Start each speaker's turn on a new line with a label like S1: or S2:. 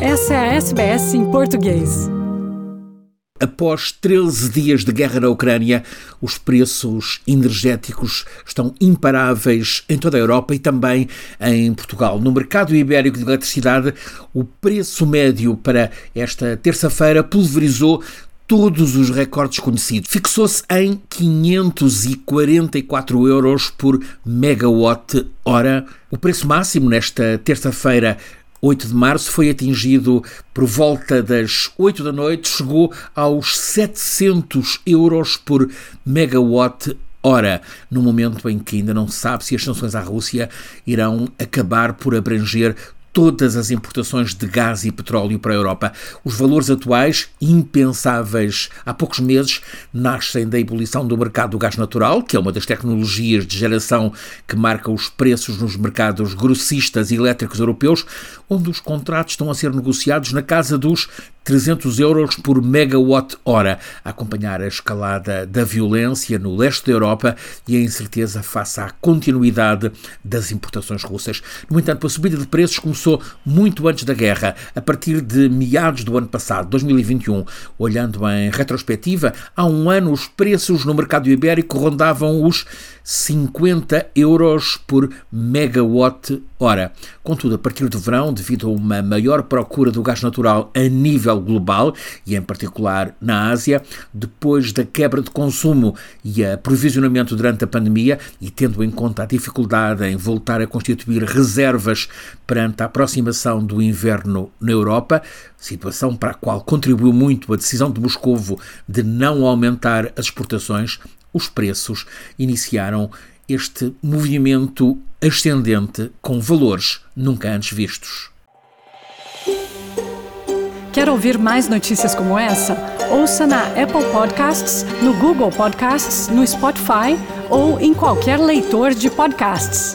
S1: Essa é a SBS em português.
S2: Após 13 dias de guerra na Ucrânia, os preços energéticos estão imparáveis em toda a Europa e também em Portugal. No mercado ibérico de eletricidade, o preço médio para esta terça-feira pulverizou todos os recordes conhecidos. Fixou-se em 544 euros por megawatt-hora. O preço máximo nesta terça-feira 8 de março foi atingido por volta das 8 da noite, chegou aos 700 euros por megawatt hora, no momento em que ainda não se sabe se as sanções à Rússia irão acabar por abranger todas as importações de gás e petróleo para a Europa. Os valores atuais, impensáveis há poucos meses, nascem da ebulição do mercado do gás natural, que é uma das tecnologias de geração que marca os preços nos mercados grossistas elétricos europeus, onde os contratos estão a ser negociados na casa dos 300 euros por megawatt-hora, a acompanhar a escalada da violência no leste da Europa e a incerteza face à continuidade das importações russas. No entanto, a subida de preços começou muito antes da guerra, a partir de meados do ano passado, 2021. Olhando em retrospectiva, há um ano os preços no mercado ibérico rondavam os 50 euros por megawatt-hora. Contudo, a partir do verão, devido a uma maior procura do gás natural a nível global e em particular na Ásia, depois da quebra de consumo e aprovisionamento durante a pandemia e tendo em conta a dificuldade em voltar a constituir reservas perante a aproximação do inverno na Europa, situação para a qual contribuiu muito a decisão de Moscovo de não aumentar as exportações, os preços iniciaram este movimento ascendente com valores nunca antes vistos.
S1: Quer ouvir mais notícias como essa? Ouça na Apple Podcasts, no Google Podcasts, no Spotify ou em qualquer leitor de podcasts.